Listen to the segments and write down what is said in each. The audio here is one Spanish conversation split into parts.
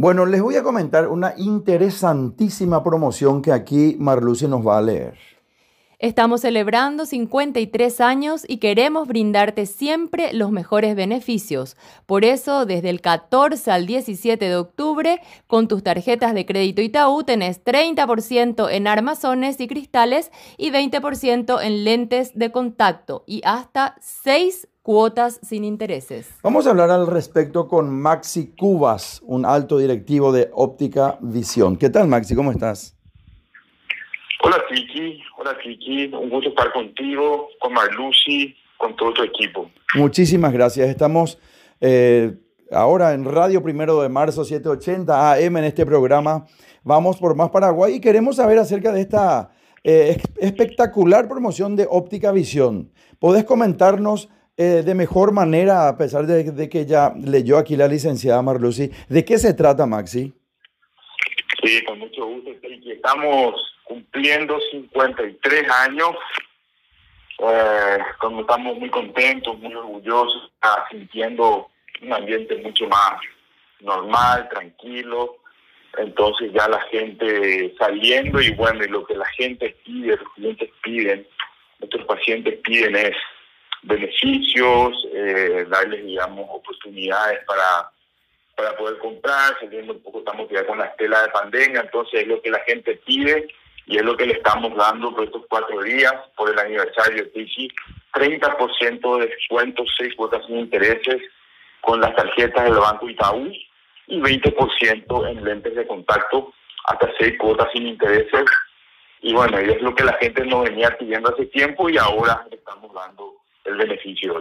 Bueno, les voy a comentar una interesantísima promoción que aquí Marluce nos va a leer. Estamos celebrando 53 años y queremos brindarte siempre los mejores beneficios. Por eso, desde el 14 al 17 de octubre, con tus tarjetas de crédito Itaú tenés 30% en armazones y cristales y 20% en lentes de contacto y hasta 6 cuotas sin intereses. Vamos a hablar al respecto con Maxi Cubas, un alto directivo de Óptica Visión. ¿Qué tal, Maxi? ¿Cómo estás? Hola, Tiki. Hola, Tiki. Un gusto estar contigo, con Marlucy, con todo tu equipo. Muchísimas gracias. Estamos eh, ahora en Radio Primero de Marzo, 780 AM, en este programa. Vamos por Más Paraguay y queremos saber acerca de esta eh, espectacular promoción de Óptica Visión. ¿Podés comentarnos eh, de mejor manera, a pesar de, que ya leyó aquí la licenciada Marlucy, de qué se trata, Maxi? Sí, con mucho gusto. Estamos cumpliendo 53 años, eh, como estamos muy contentos, muy orgullosos, sintiendo un ambiente mucho más normal, tranquilo. Entonces ya la gente saliendo y bueno, y lo que la gente pide, los clientes piden, nuestros pacientes piden es beneficios, eh, darles, digamos, oportunidades para para poder comprar, saliendo un poco estamos ya con la estela de pandemia, entonces es lo que la gente pide y es lo que le estamos dando por estos cuatro días, por el aniversario de TICI, 30% de descuento, seis cuotas sin intereses con las tarjetas del Banco Itaú y 20% en lentes de contacto, hasta seis cuotas sin intereses. Y bueno, es lo que la gente nos venía pidiendo hace tiempo y ahora el beneficio.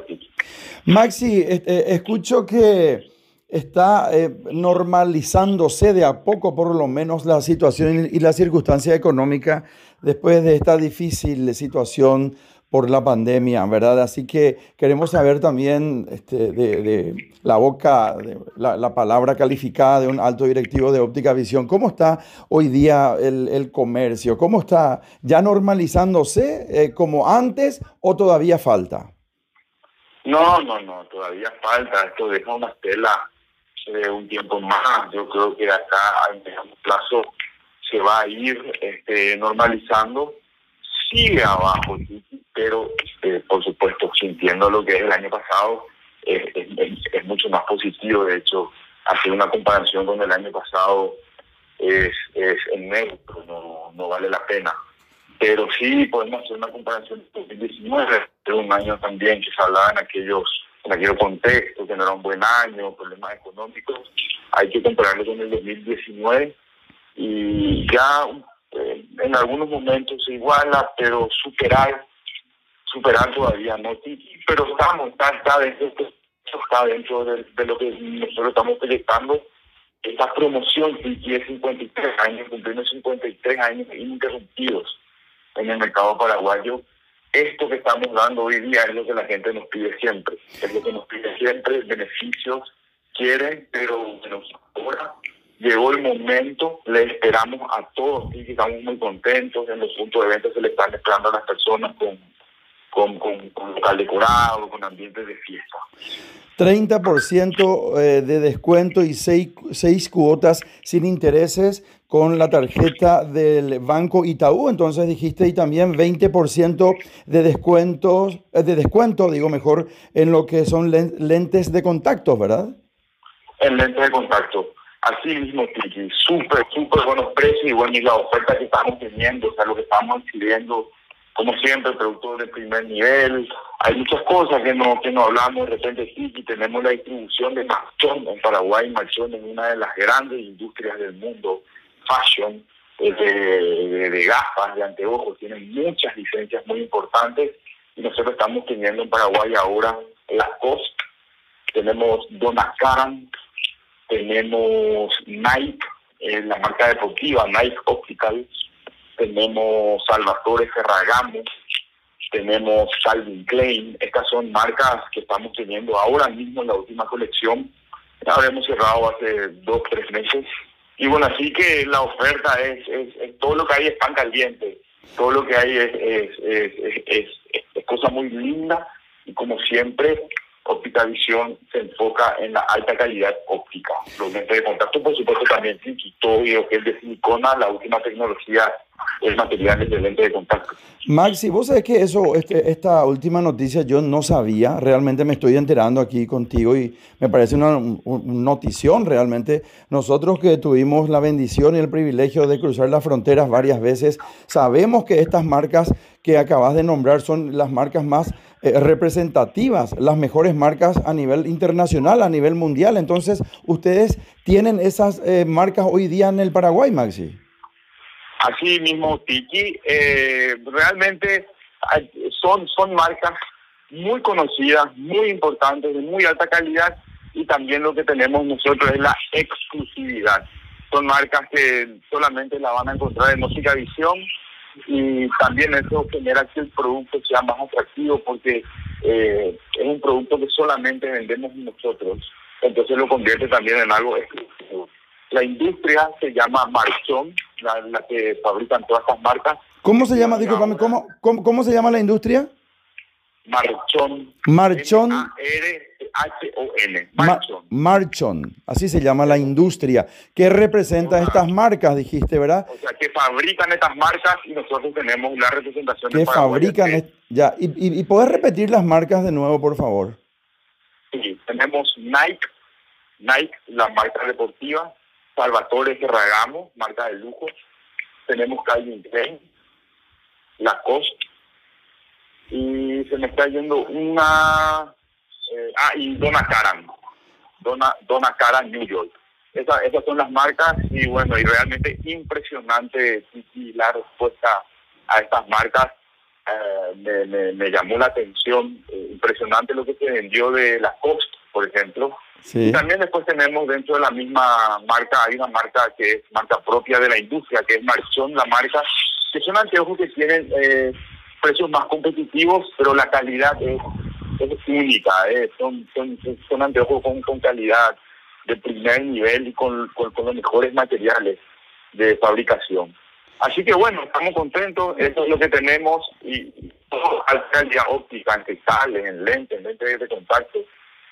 Maxi, este, escucho que está eh, normalizándose de a poco por lo menos la situación y la circunstancia económica después de esta difícil situación por la pandemia, ¿verdad? Así que queremos saber también este, de, la boca, la, palabra calificada de un alto directivo de óptica visión. ¿Cómo está hoy día el, comercio? ¿Cómo está ya normalizándose eh, como antes o todavía falta? No, no, no, todavía falta. Esto deja una estela un tiempo más. Yo creo que acá a mediano plazo se va a ir este, normalizando. Sigue abajo, pero eh, por supuesto, sintiendo lo que es el año pasado, es, es, mucho más positivo. De hecho, hacer una comparación con el año pasado es, es en neutro, no, no vale la pena. Pero sí podemos hacer una comparación con 2019, de un año también que se hablaba en aquellos en aquel contexto, que no era un buen año, problemas económicos, hay que compararlo con el 2019 y ya eh, en algunos momentos se iguala, pero superar, superar todavía no, pero estamos, está, está dentro, está dentro de, lo que nosotros estamos proyectando. Esta promoción tiene 53 años, cumpliendo 53 años ininterrumpidos en el mercado paraguayo esto que estamos dando hoy día es lo que la gente nos pide siempre, es lo que nos pide siempre, beneficios quieren, pero ahora llegó el momento, le esperamos a todos, y estamos muy contentos, en los puntos de venta se le están esperando a las personas con, con, con, con local decorado, con ambientes de fiesta. 30% eh, de descuento y 6 seis, cuotas sin intereses con la tarjeta del Banco Itaú. Entonces dijiste y también 20% de descuentos, eh, de descuento, digo mejor, en lo que son lentes de contacto, ¿verdad? En lentes de contacto. Así mismo, Tiki. Súper, súper buenos precios y bueno, y la oferta que estamos teniendo, o sea, lo que estamos adquiriendo como siempre, productor de primer nivel. Hay muchas cosas que no que no hablamos. De repente sí, tenemos la distribución de Machón en Paraguay. Machón es una de las grandes industrias del mundo, fashion, eh, de, de, gafas, de anteojos. Tienen muchas licencias muy importantes y nosotros estamos teniendo en Paraguay ahora la COSC, tenemos Donna Karan, tenemos Nike, eh, la marca deportiva Nike Optical, tenemos Salvatore Ferragamo, tenemos Calvin Klein, estas son marcas que estamos teniendo ahora mismo en la última colección, la habíamos cerrado hace dos, tres meses, y bueno, así que la oferta es, es, todo lo que hay es pan caliente, todo lo que hay es, es, es, cosa muy linda, y como siempre, Óptica Visión se enfoca en la alta calidad óptica. Los lentes de contacto, por supuesto, también sin y que es de silicona, la última tecnología es materiales de lente de contacto. Maxi, vos sabés que eso, este, esta última noticia yo no sabía, realmente me estoy enterando aquí contigo y me parece una, notición realmente. Nosotros que tuvimos la bendición y el privilegio de cruzar las fronteras varias veces, sabemos que estas marcas que acabas de nombrar son las marcas más eh, representativas, las mejores marcas a nivel internacional, a nivel mundial. Entonces, ¿ustedes tienen esas eh, marcas hoy día en el Paraguay, Maxi? Así mismo, Tiki, eh, realmente son, son marcas muy conocidas, muy importantes, de muy alta calidad y también lo que tenemos nosotros es la exclusividad. Son marcas que solamente la van a encontrar en Música Visión y también eso genera que el producto sea más atractivo porque eh, es un producto que solamente vendemos nosotros, entonces lo convierte también en algo exclusivo. La industria se llama Marchón, la, que fabrican todas estas marcas. ¿Cómo se llama, disculpame, ¿cómo, cómo, cómo se llama la industria? Marchón. Marchón. M-A-R-H-O-N. Marchón. Marchón. Así se llama la industria. ¿Qué representa estas marcas, dijiste, verdad? O sea, que fabrican estas marcas y nosotros tenemos la representación que fabrican. ya. ¿Y, y, y podés repetir las marcas de nuevo, por favor? Sí, tenemos Nike, Nike, la marca deportiva. Salvatore Ferragamo, marca de lujo. Tenemos Calvin Klein, Lacoste, y se me está yendo una eh, ah y Donna Karan. Donna, Donna Karan New York. Esa, esas son las marcas y bueno y realmente impresionante y la respuesta a estas marcas eh, me, me, llamó la atención eh, impresionante lo que se vendió de la Cost por ejemplo también después tenemos dentro de la misma marca hay una marca que es marca propia de la industria que es Marchón la marca que son anteojos que tienen eh, precios más competitivos, pero la calidad es, única, ¿eh? son, son, son anteojos con, calidad de primer nivel y con, con, los mejores materiales de fabricación. Así que bueno, estamos contentos, eso es lo que tenemos y todo calidad óptica, en cristales, en lentes, en lentes de contacto,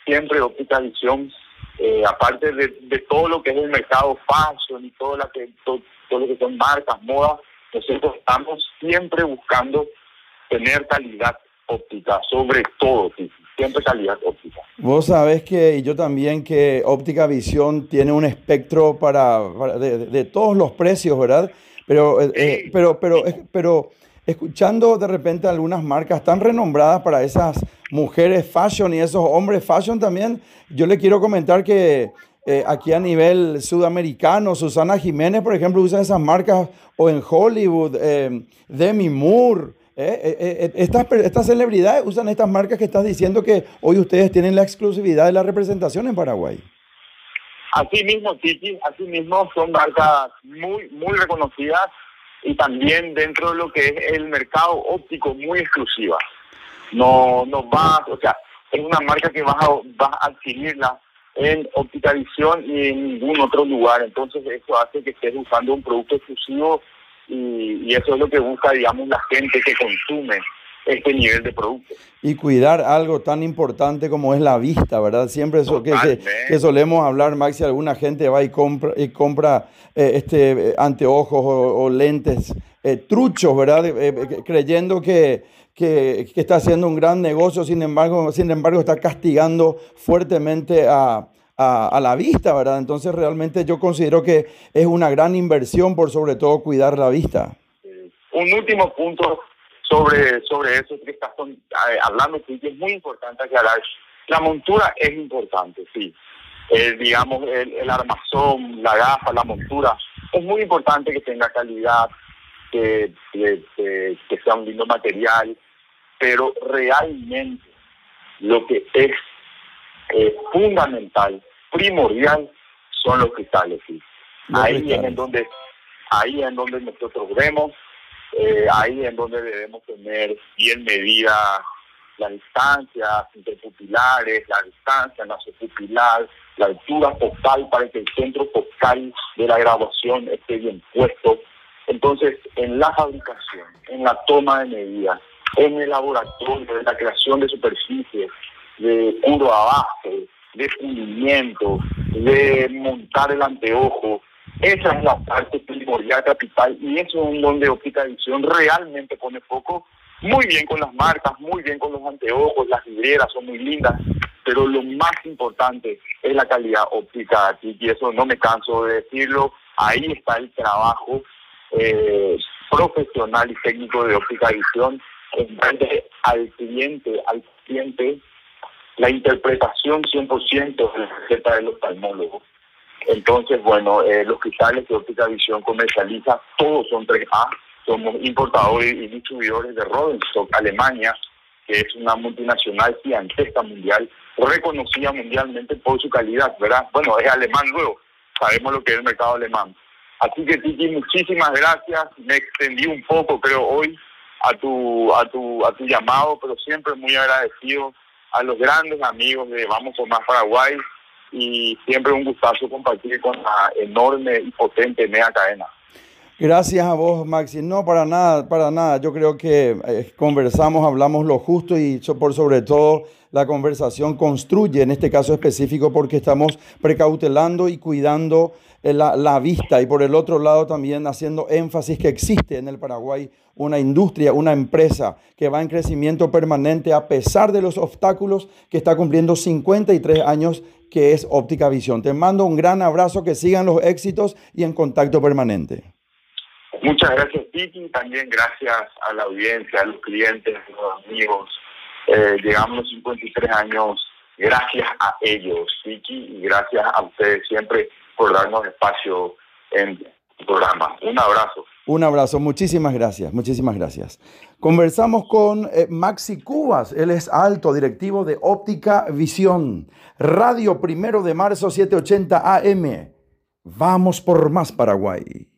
siempre óptica visión, eh, aparte de, de, todo lo que es el mercado fashion y todo, lo que, todo, todo lo que son marcas, modas, nosotros estamos siempre buscando tener calidad óptica, sobre todo, siempre calidad óptica. Vos sabés que, y yo también, que Óptica Visión tiene un espectro para, de, todos los precios, ¿verdad? Pero, eh, eh, pero, pero, pero escuchando de repente algunas marcas tan renombradas para esas mujeres fashion y esos hombres fashion también, yo le quiero comentar que eh, aquí a nivel sudamericano, Susana Jiménez, por ejemplo, usa esas marcas, o en Hollywood, Demi Moore, eh, eh, eh, estas, estas celebridades usan estas marcas que estás diciendo que hoy ustedes tienen la exclusividad de la representación en Paraguay. Así mismo, Titi, así mismo son marcas muy, muy reconocidas y también dentro de lo que es el mercado óptico muy exclusiva. No, no va, o sea, es una marca que vas a, vas a adquirirla en Óptica Visión y en ningún otro lugar. Entonces eso hace que estés usando un producto exclusivo y, eso es lo que busca, digamos, la gente que consume este nivel de producto. Y cuidar algo tan importante como es la vista, ¿verdad? Siempre eso que, que, solemos hablar, Maxi, alguna gente va y compra, y compra eh, este, anteojos o, lentes eh, truchos, ¿verdad? Eh, creyendo que, que, que, está haciendo un gran negocio, sin embargo, sin embargo está castigando fuertemente a, a, la vista, ¿verdad? Entonces realmente yo considero que es una gran inversión por sobre todo cuidar la vista. Un último punto sobre, sobre eso que estás eh, hablando, que es muy importante aclarar. La montura es importante, sí. digamos, el, armazón, la gafa, la montura, es muy importante que tenga calidad, que, que sea un lindo material, pero realmente lo que es eh, fundamental, primordial, son los cristales. ahí es en donde, ahí en donde nosotros vemos, eh, ahí en donde debemos tener bien medida las distancias interpupilares, la distancia pupilar, la altura focal para que el centro focal de la graduación esté bien puesto. Entonces, en la fabricación, en la toma de medidas, en el laboratorio, en la creación de superficies, de curva base, de pulimiento, de montar el anteojo. Esa es la parte capital y eso es donde Óptica Visión realmente pone foco. Muy bien con las marcas, muy bien con los anteojos, las vidrieras son muy lindas, pero lo más importante es la calidad óptica y eso no me canso de decirlo. Ahí está el trabajo eh, profesional y técnico de óptica visión en al cliente, al paciente, la interpretación 100% de la receta del oftalmólogo. Entonces, bueno, eh, los cristales de óptica visión comercializa, todos son 3A, somos importadores y distribuidores de Rodenstock, Alemania, que es una multinacional gigantesca mundial, reconocida mundialmente por su calidad, ¿verdad? Bueno, es alemán luego, sabemos lo que es el mercado alemán. Así que Titi, muchísimas gracias. Me extendí un poco, creo, hoy a tu, a tu, a tu llamado, pero siempre muy agradecido a los grandes amigos de Vamos por Más Paraguay y siempre un gustazo compartir con la enorme y potente Mega Cadena. Gracias a vos, Maxi. No, para nada, para nada. Yo creo que eh, conversamos, hablamos lo justo y por sobre todo la conversación construye, en este caso específico, porque estamos precautelando y cuidando eh, la, la, vista y por el otro lado también haciendo énfasis que existe en el Paraguay una industria, una empresa que va en crecimiento permanente a pesar de los obstáculos que está cumpliendo 53 años que es Óptica Visión. Te mando un gran abrazo, que sigan los éxitos y en contacto permanente. Muchas gracias, Titi. También gracias a la audiencia, a los clientes, a los amigos. Eh, llegamos a los 53 años gracias a ellos, Tiki, y gracias a ustedes siempre por darnos espacio en el programa. Un abrazo. Un abrazo, muchísimas gracias, muchísimas gracias. Conversamos con eh, Maxi Cubas, él es alto directivo de Óptica Visión, Radio Primero de Marzo 780 AM. Vamos por más Paraguay.